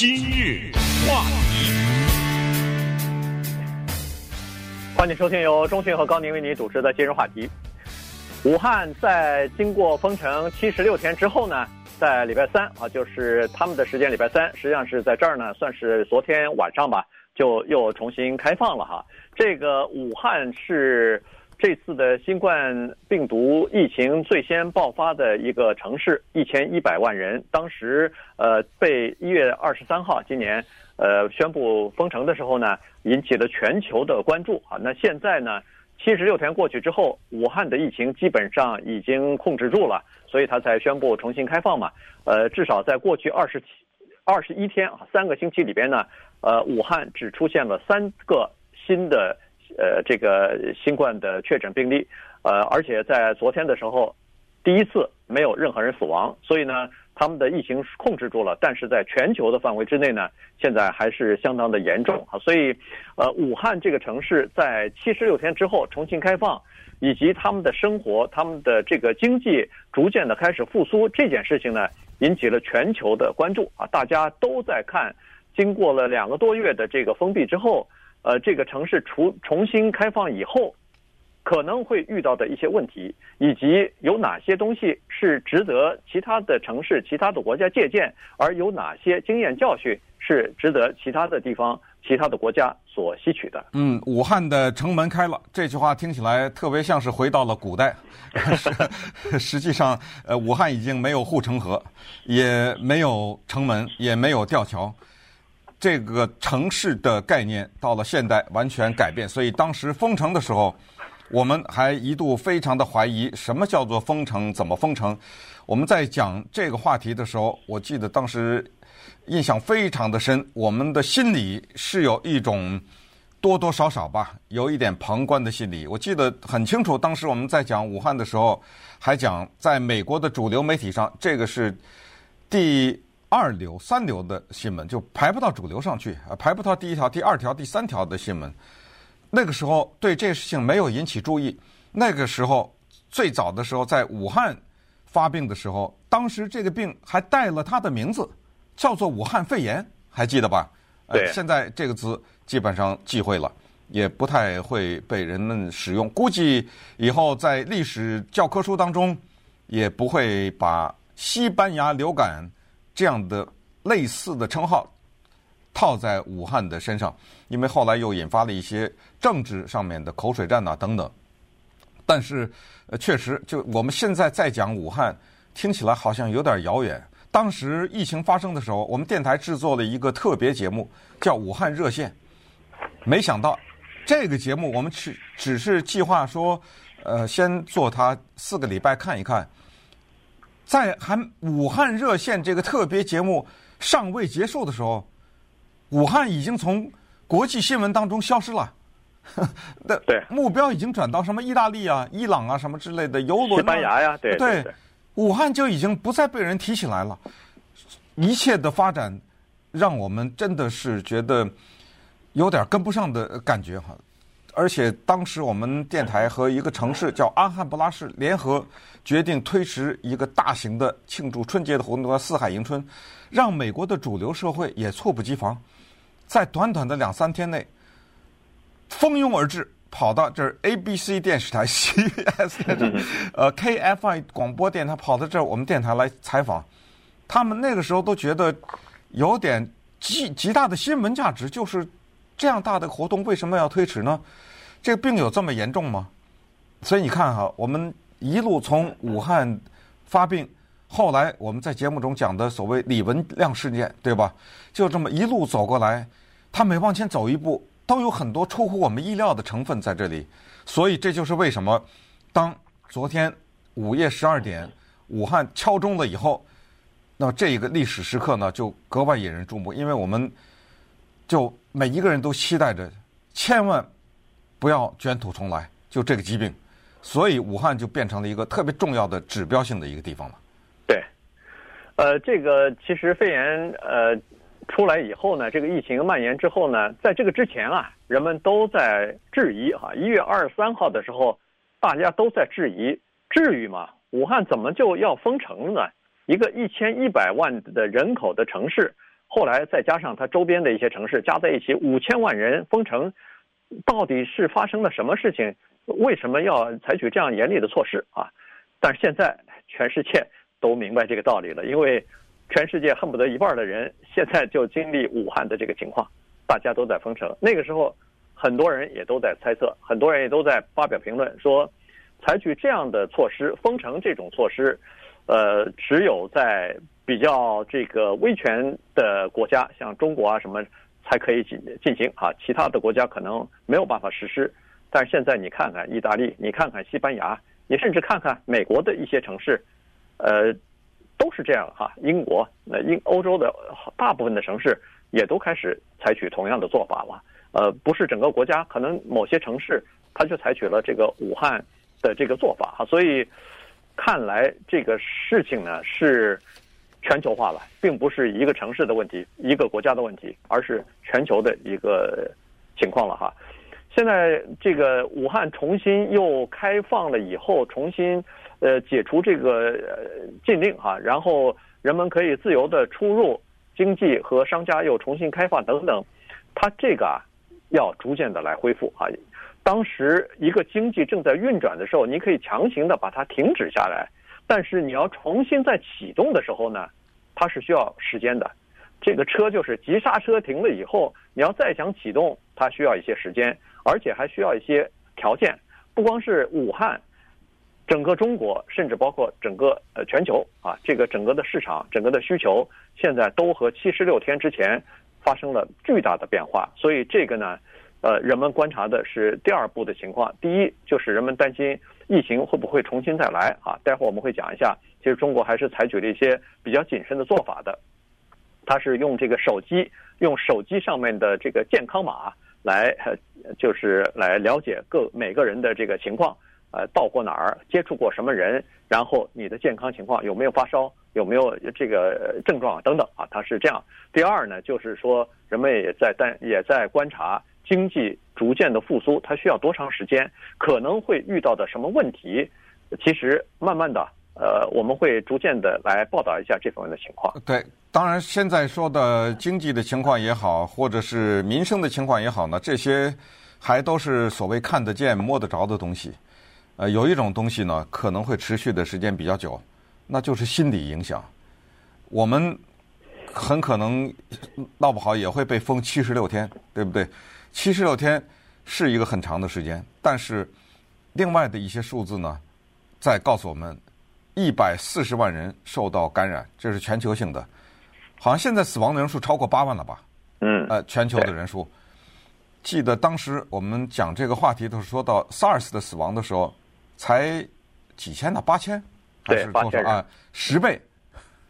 今日话题，欢迎收听由中讯和高宁为您主持的今日话题。武汉在经过封城七十六天之后呢，在礼拜三啊，就是他们的时间礼拜三，实际上是在这儿呢，算是昨天晚上吧，就又重新开放了哈。这个武汉是。这次的新冠病毒疫情最先爆发的一个城市，一千一百万人。当时，呃，被一月二十三号今年，呃，宣布封城的时候呢，引起了全球的关注啊。那现在呢，七十六天过去之后，武汉的疫情基本上已经控制住了，所以他才宣布重新开放嘛。呃，至少在过去二十七、二十一天，三个星期里边呢，呃，武汉只出现了三个新的。呃，这个新冠的确诊病例，呃，而且在昨天的时候，第一次没有任何人死亡，所以呢，他们的疫情控制住了。但是在全球的范围之内呢，现在还是相当的严重啊。所以，呃，武汉这个城市在七十六天之后重新开放，以及他们的生活、他们的这个经济逐渐的开始复苏这件事情呢，引起了全球的关注啊。大家都在看，经过了两个多月的这个封闭之后。呃，这个城市重重新开放以后，可能会遇到的一些问题，以及有哪些东西是值得其他的城市、其他的国家借鉴，而有哪些经验教训是值得其他的地方、其他的国家所吸取的。嗯，武汉的城门开了，这句话听起来特别像是回到了古代。实际上，呃，武汉已经没有护城河，也没有城门，也没有吊桥。这个城市的概念到了现代完全改变，所以当时封城的时候，我们还一度非常的怀疑什么叫做封城，怎么封城。我们在讲这个话题的时候，我记得当时印象非常的深，我们的心里是有一种多多少少吧，有一点旁观的心理。我记得很清楚，当时我们在讲武汉的时候，还讲在美国的主流媒体上，这个是第。二流、三流的新闻就排不到主流上去啊，排不到第一条、第二条、第三条的新闻。那个时候对这个事情没有引起注意。那个时候最早的时候，在武汉发病的时候，当时这个病还带了它的名字，叫做武汉肺炎，还记得吧？对。呃，现在这个字基本上忌讳了，也不太会被人们使用。估计以后在历史教科书当中，也不会把西班牙流感。这样的类似的称号套在武汉的身上，因为后来又引发了一些政治上面的口水战呐等等。但是，呃，确实，就我们现在在讲武汉，听起来好像有点遥远。当时疫情发生的时候，我们电台制作了一个特别节目，叫《武汉热线》。没想到，这个节目我们只只是计划说，呃，先做它四个礼拜看一看。在还武汉热线这个特别节目尚未结束的时候，武汉已经从国际新闻当中消失了。那对目标已经转到什么意大利啊、伊朗啊什么之类的游轮、啊、西班牙呀，对，对，武汉就已经不再被人提起来了。一切的发展让我们真的是觉得有点跟不上的感觉哈。而且当时我们电台和一个城市叫阿汉布拉市联合决定推迟一个大型的庆祝春节的活动，叫四海迎春，让美国的主流社会也猝不及防，在短短的两三天内蜂拥而至，跑到这 ABC 电视台、CBS 呃 KFI 广播电台跑到这我们电台来采访，他们那个时候都觉得有点极极大的新闻价值，就是。这样大的活动为什么要推迟呢？这个病有这么严重吗？所以你看哈，我们一路从武汉发病，后来我们在节目中讲的所谓李文亮事件，对吧？就这么一路走过来，他每往前走一步，都有很多出乎我们意料的成分在这里。所以这就是为什么，当昨天午夜十二点武汉敲钟了以后，那这一个历史时刻呢，就格外引人注目，因为我们就。每一个人都期待着，千万不要卷土重来，就这个疾病，所以武汉就变成了一个特别重要的指标性的一个地方了。对，呃，这个其实肺炎呃出来以后呢，这个疫情蔓延之后呢，在这个之前啊，人们都在质疑哈，一月二十三号的时候，大家都在质疑，至于吗？武汉怎么就要封城呢？一个一千一百万的人口的城市。后来再加上它周边的一些城市加在一起，五千万人封城，到底是发生了什么事情？为什么要采取这样严厉的措施啊？但是现在全世界都明白这个道理了，因为全世界恨不得一半的人现在就经历武汉的这个情况，大家都在封城。那个时候，很多人也都在猜测，很多人也都在发表评论说，采取这样的措施，封城这种措施，呃，只有在比较这个威权的国家，像中国啊什么，才可以进进行啊，其他的国家可能没有办法实施。但是现在你看看意大利，你看看西班牙，你甚至看看美国的一些城市，呃，都是这样哈。英国，那英欧洲的大部分的城市也都开始采取同样的做法了。呃，不是整个国家，可能某些城市它就采取了这个武汉的这个做法哈。所以看来这个事情呢是全球化了，并不是一个城市的问题，一个国家的问题，而是全球的一个情况了哈。现在这个武汉重新又开放了以后，重新呃解除这个禁令哈，然后人们可以自由的出入，经济和商家又重新开放等等，它这个啊要逐渐的来恢复啊。当时一个经济正在运转的时候，你可以强行的把它停止下来，但是你要重新再启动的时候呢，它是需要时间的。这个车就是急刹车停了以后，你要再想启动，它需要一些时间。而且还需要一些条件，不光是武汉，整个中国，甚至包括整个呃全球啊，这个整个的市场、整个的需求，现在都和七十六天之前发生了巨大的变化。所以这个呢，呃，人们观察的是第二步的情况。第一就是人们担心疫情会不会重新再来啊？待会儿我们会讲一下，其实中国还是采取了一些比较谨慎的做法的，它是用这个手机，用手机上面的这个健康码。来，就是来了解各每个人的这个情况，呃，到过哪儿，接触过什么人，然后你的健康情况有没有发烧，有没有这个症状等等啊，它是这样。第二呢，就是说人们也在但也在观察经济逐渐的复苏，它需要多长时间，可能会遇到的什么问题，其实慢慢的。呃，我们会逐渐的来报道一下这方面的情况。对，当然现在说的经济的情况也好，或者是民生的情况也好呢，这些还都是所谓看得见、摸得着的东西。呃，有一种东西呢，可能会持续的时间比较久，那就是心理影响。我们很可能闹不好也会被封七十六天，对不对？七十六天是一个很长的时间，但是另外的一些数字呢，在告诉我们。一百四十万人受到感染，这是全球性的，好像现在死亡的人数超过八万了吧？嗯，呃，全球的人数。记得当时我们讲这个话题都是说到 SARS 的死亡的时候，才几千呢？八千还是多少啊？十倍。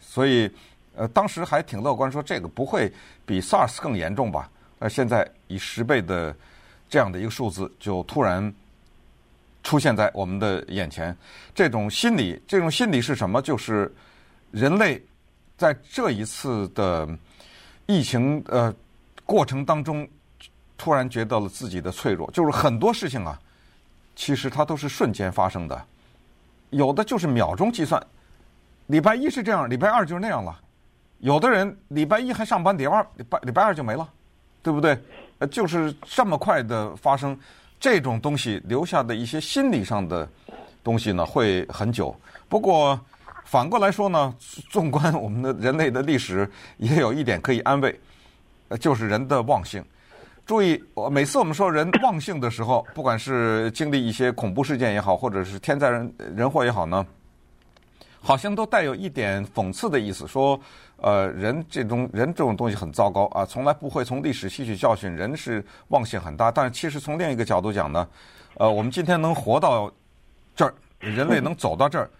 所以呃，当时还挺乐观，说这个不会比 SARS 更严重吧？呃，现在以十倍的这样的一个数字，就突然。出现在我们的眼前，这种心理，这种心理是什么？就是人类在这一次的疫情呃过程当中，突然觉得了自己的脆弱。就是很多事情啊，其实它都是瞬间发生的，有的就是秒钟计算。礼拜一是这样，礼拜二就是那样了。有的人礼拜一还上班，礼拜二礼拜礼拜二就没了，对不对？呃，就是这么快的发生。这种东西留下的一些心理上的东西呢，会很久。不过反过来说呢，纵观我们的人类的历史，也有一点可以安慰，就是人的忘性。注意，我每次我们说人忘性的时候，不管是经历一些恐怖事件也好，或者是天灾人人祸也好呢，好像都带有一点讽刺的意思，说。呃，人这种人这种东西很糟糕啊，从来不会从历史吸取教训。人是忘性很大，但是其实从另一个角度讲呢，呃，我们今天能活到这儿，人类能走到这儿，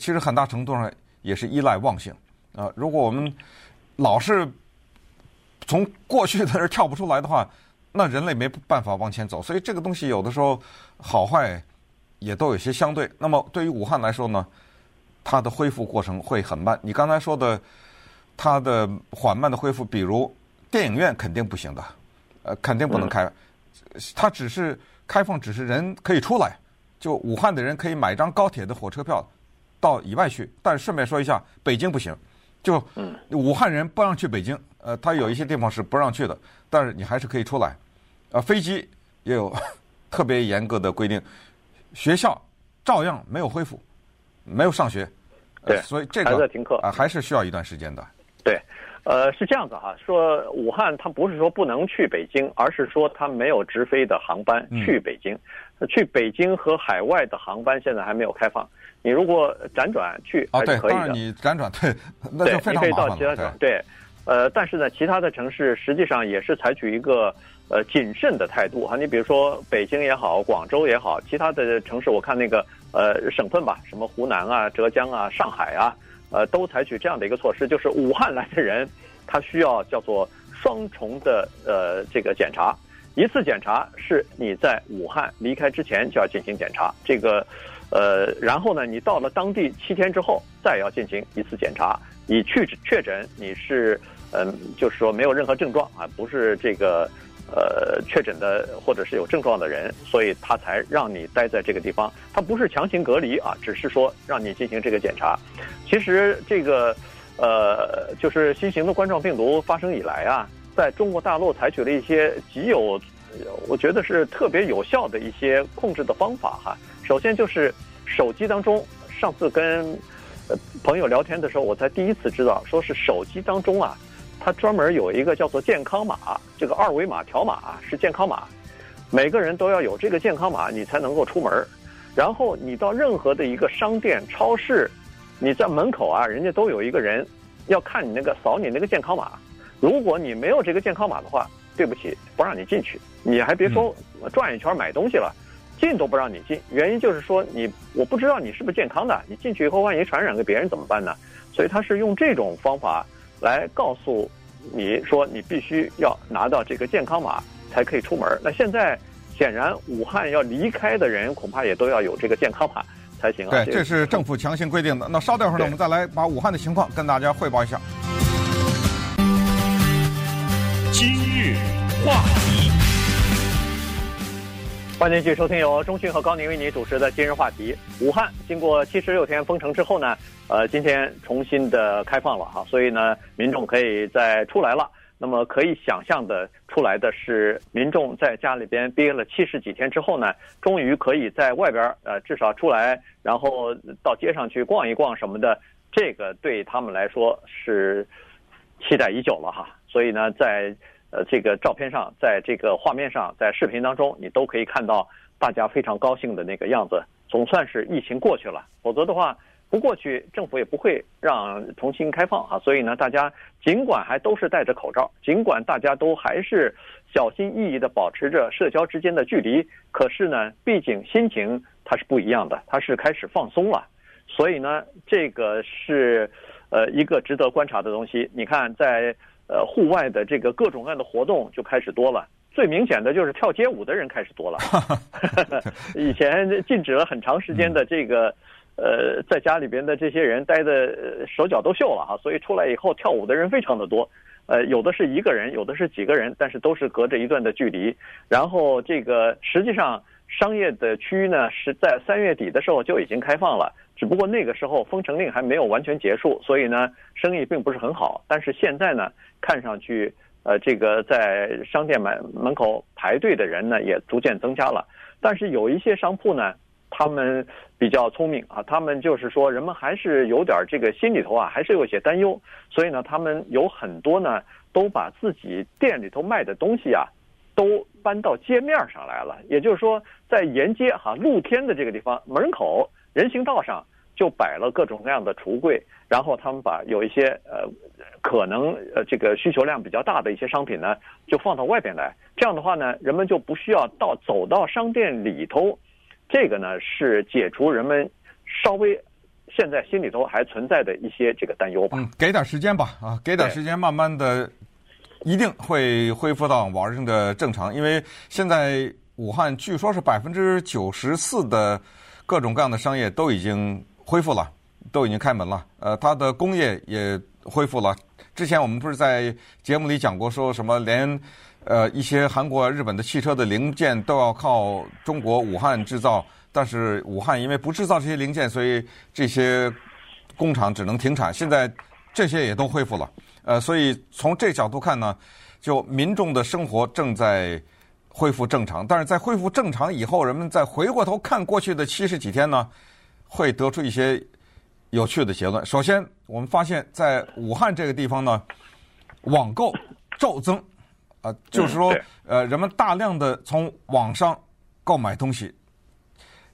其实很大程度上也是依赖忘性啊。如果我们老是从过去的那儿跳不出来的话，那人类没办法往前走。所以这个东西有的时候好坏也都有些相对。那么对于武汉来说呢，它的恢复过程会很慢。你刚才说的。它的缓慢的恢复，比如电影院肯定不行的，呃，肯定不能开。它只是开放，只是人可以出来，就武汉的人可以买张高铁的火车票到以外去。但顺便说一下，北京不行，就武汉人不让去北京，呃，它有一些地方是不让去的，但是你还是可以出来。呃，飞机也有 特别严格的规定，学校照样没有恢复，没有上学。对，所以这个还在停课啊，还是需要一段时间的。对，呃，是这样子哈，说武汉它不是说不能去北京，而是说它没有直飞的航班去北京。嗯、去北京和海外的航班现在还没有开放。你如果辗转去还是可以的。啊、对，当然你辗转对，那就非常麻烦了。对，你可以到其他城对，对，呃，但是呢，其他的城市实际上也是采取一个呃谨慎的态度哈。你比如说北京也好，广州也好，其他的城市我看那个呃省份吧，什么湖南啊、浙江啊、上海啊。呃，都采取这样的一个措施，就是武汉来的人，他需要叫做双重的呃这个检查，一次检查是你在武汉离开之前就要进行检查，这个呃，然后呢，你到了当地七天之后再要进行一次检查，以去确诊你是嗯、呃，就是说没有任何症状啊，不是这个。呃，确诊的或者是有症状的人，所以他才让你待在这个地方。他不是强行隔离啊，只是说让你进行这个检查。其实这个呃，就是新型的冠状病毒发生以来啊，在中国大陆采取了一些极有，我觉得是特别有效的一些控制的方法哈。首先就是手机当中，上次跟呃朋友聊天的时候，我才第一次知道，说是手机当中啊。它专门有一个叫做健康码，这个二维码条码是健康码，每个人都要有这个健康码，你才能够出门。然后你到任何的一个商店、超市，你在门口啊，人家都有一个人要看你那个扫你那个健康码。如果你没有这个健康码的话，对不起，不让你进去。你还别说转一圈买东西了，进都不让你进。原因就是说你我不知道你是不是健康的，你进去以后万一传染给别人怎么办呢？所以他是用这种方法。来告诉你说，你必须要拿到这个健康码才可以出门。那现在显然武汉要离开的人恐怕也都要有这个健康码才行啊。对，这是政府强行规定的。那稍等会儿呢，我们再来把武汉的情况跟大家汇报一下。今日话题，欢迎继续收听由中讯和高宁为你主持的今日话题。武汉经过七十六天封城之后呢，呃，今天重新的开放了哈，所以呢，民众可以再出来了。那么可以想象的出来的是，民众在家里边憋了七十几天之后呢，终于可以在外边呃，至少出来，然后到街上去逛一逛什么的。这个对他们来说是期待已久了哈。所以呢，在呃这个照片上，在这个画面上，在视频当中，你都可以看到大家非常高兴的那个样子。总算是疫情过去了，否则的话。不过去，政府也不会让重新开放啊，所以呢，大家尽管还都是戴着口罩，尽管大家都还是小心翼翼地保持着社交之间的距离，可是呢，毕竟心情它是不一样的，它是开始放松了，所以呢，这个是呃一个值得观察的东西。你看，在呃户外的这个各种各样的活动就开始多了，最明显的就是跳街舞的人开始多了，以前禁止了很长时间的这个。呃，在家里边的这些人待的手脚都锈了哈，所以出来以后跳舞的人非常的多，呃，有的是一个人，有的是几个人，但是都是隔着一段的距离。然后这个实际上商业的区域呢，是在三月底的时候就已经开放了，只不过那个时候封城令还没有完全结束，所以呢，生意并不是很好。但是现在呢，看上去呃，这个在商店门门口排队的人呢，也逐渐增加了。但是有一些商铺呢。他们比较聪明啊，他们就是说，人们还是有点这个心里头啊，还是有些担忧，所以呢，他们有很多呢，都把自己店里头卖的东西啊，都搬到街面上来了。也就是说，在沿街哈露天的这个地方门口人行道上就摆了各种各样的橱柜，然后他们把有一些呃可能呃这个需求量比较大的一些商品呢，就放到外边来。这样的话呢，人们就不需要到走到商店里头。这个呢是解除人们稍微现在心里头还存在的一些这个担忧吧。嗯，给点时间吧，啊，给点时间，慢慢的一定会恢复到往日的正常。因为现在武汉据说是百分之九十四的各种各样的商业都已经恢复了，都已经开门了。呃，它的工业也恢复了。之前我们不是在节目里讲过，说什么连。呃，一些韩国、日本的汽车的零件都要靠中国武汉制造，但是武汉因为不制造这些零件，所以这些工厂只能停产。现在这些也都恢复了，呃，所以从这角度看呢，就民众的生活正在恢复正常。但是在恢复正常以后，人们再回过头看过去的七十几天呢，会得出一些有趣的结论。首先，我们发现，在武汉这个地方呢，网购骤增，啊、呃，就是说，呃，人们大量的从网上购买东西，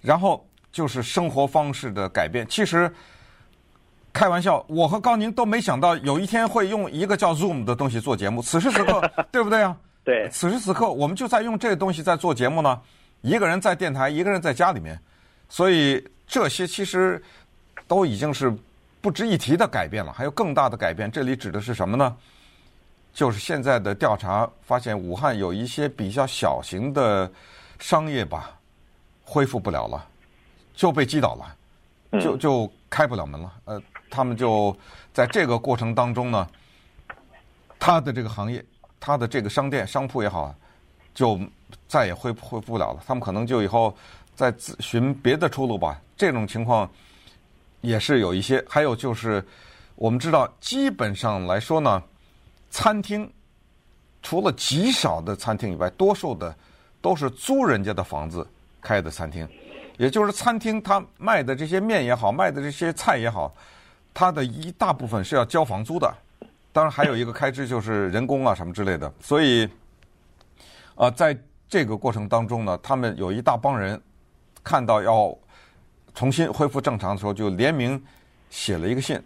然后就是生活方式的改变。其实。开玩笑，我和高宁都没想到有一天会用一个叫 Zoom 的东西做节目。此时此刻，对不对啊？对。此时此刻，我们就在用这个东西在做节目呢。一个人在电台，一个人在家里面，所以这些其实都已经是不值一提的改变了。还有更大的改变，这里指的是什么呢？就是现在的调查发现，武汉有一些比较小型的商业吧，恢复不了了，就被击倒了，就就开不了门了。呃。他们就在这个过程当中呢，他的这个行业，他的这个商店、商铺也好，就再也恢恢复不了了。他们可能就以后再寻别的出路吧。这种情况也是有一些。还有就是，我们知道，基本上来说呢，餐厅除了极少的餐厅以外，多数的都是租人家的房子开的餐厅。也就是餐厅他卖的这些面也好，卖的这些菜也好。它的一大部分是要交房租的，当然还有一个开支就是人工啊什么之类的。所以，啊，在这个过程当中呢，他们有一大帮人看到要重新恢复正常的时候，就联名写了一个信，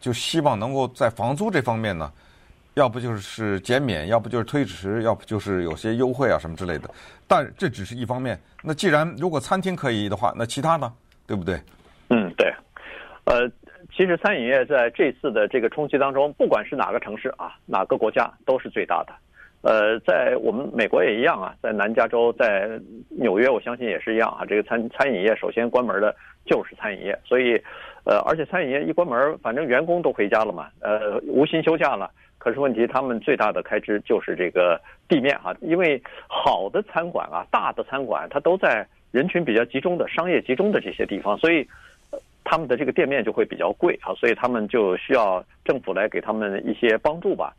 就希望能够在房租这方面呢，要不就是减免，要不就是推迟，要不就是有些优惠啊什么之类的。但这只是一方面。那既然如果餐厅可以的话，那其他呢？对不对？嗯，对，呃。其实餐饮业在这次的这个冲击当中，不管是哪个城市啊，哪个国家都是最大的。呃，在我们美国也一样啊，在南加州、在纽约，我相信也是一样啊。这个餐餐饮业首先关门的就是餐饮业，所以，呃，而且餐饮业一关门，反正员工都回家了嘛，呃，无薪休假了。可是问题，他们最大的开支就是这个地面啊，因为好的餐馆啊，大的餐馆它都在人群比较集中的商业集中的这些地方，所以。他们的这个店面就会比较贵啊，所以他们就需要政府来给他们一些帮助吧。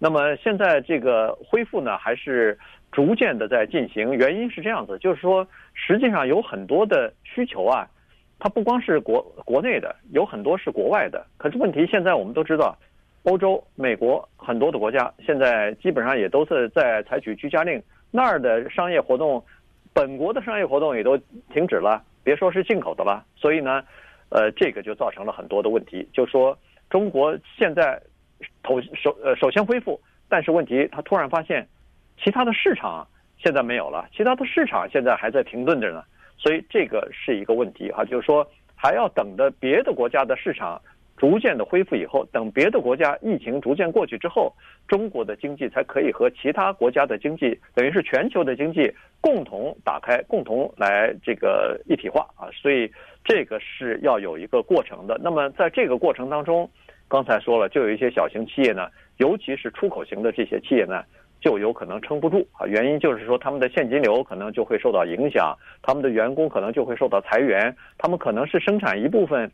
那么现在这个恢复呢，还是逐渐的在进行。原因是这样子，就是说实际上有很多的需求啊，它不光是国国内的，有很多是国外的。可是问题现在我们都知道，欧洲、美国很多的国家现在基本上也都是在采取居家令，那儿的商业活动，本国的商业活动也都停止了，别说是进口的了。所以呢。呃，这个就造成了很多的问题。就说中国现在头首呃首先恢复，但是问题他突然发现，其他的市场现在没有了，其他的市场现在还在停顿着呢。所以这个是一个问题哈，就是说还要等着别的国家的市场逐渐的恢复以后，等别的国家疫情逐渐过去之后，中国的经济才可以和其他国家的经济，等于是全球的经济共同打开，共同来这个一体化啊。所以。这个是要有一个过程的。那么在这个过程当中，刚才说了，就有一些小型企业呢，尤其是出口型的这些企业呢，就有可能撑不住啊。原因就是说，他们的现金流可能就会受到影响，他们的员工可能就会受到裁员，他们可能是生产一部分，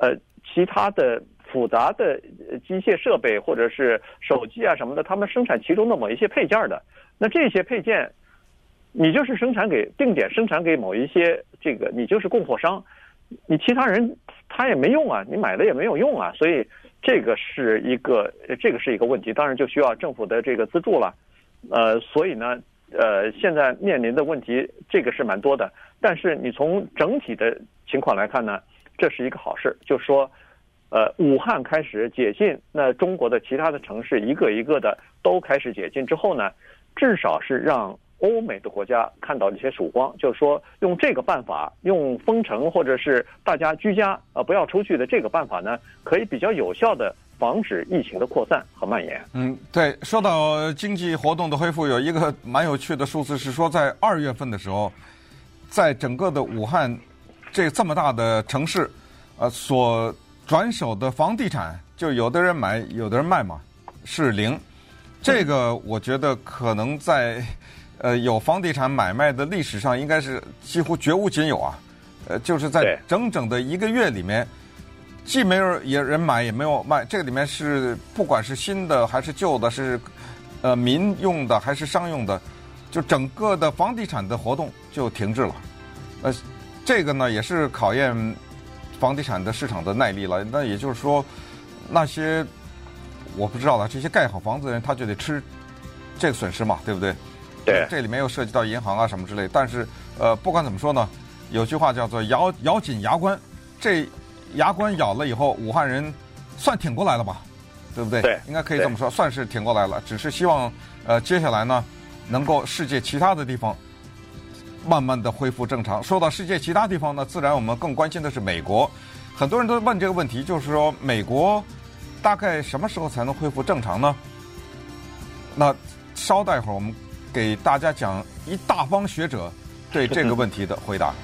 呃，其他的复杂的机械设备或者是手机啊什么的，他们生产其中的某一些配件的。那这些配件，你就是生产给定点生产给某一些这个，你就是供货商。你其他人他也没用啊，你买了也没有用啊，所以这个是一个这个是一个问题，当然就需要政府的这个资助了。呃，所以呢，呃，现在面临的问题这个是蛮多的，但是你从整体的情况来看呢，这是一个好事，就是说，呃，武汉开始解禁，那中国的其他的城市一个一个的都开始解禁之后呢，至少是让。欧美的国家看到一些曙光，就是说用这个办法，用封城或者是大家居家呃不要出去的这个办法呢，可以比较有效的防止疫情的扩散和蔓延。嗯，对，说到经济活动的恢复，有一个蛮有趣的数字是说，在二月份的时候，在整个的武汉这这么大的城市，呃，所转手的房地产，就有的人买，有的人卖嘛，是零。这个我觉得可能在。呃，有房地产买卖的历史上应该是几乎绝无仅有啊，呃，就是在整整的一个月里面，既没有也人买，也没有卖。这个里面是不管是新的还是旧的，是呃民用的还是商用的，就整个的房地产的活动就停滞了。呃，这个呢也是考验房地产的市场的耐力了。那也就是说，那些我不知道了，这些盖好房子的人他就得吃这个损失嘛，对不对？对。这里面又涉及到银行啊什么之类。但是呃，不管怎么说呢，有句话叫做咬咬紧牙关，这。牙关咬了以后，武汉人算挺过来了吧，对不对？对，应该可以这么说，算是挺过来了。只是希望，呃，接下来呢，能够世界其他的地方慢慢的恢复正常。说到世界其他地方呢，自然我们更关心的是美国。很多人都问这个问题，就是说美国大概什么时候才能恢复正常呢？那稍待会儿，我们给大家讲一大帮学者对这个问题的回答。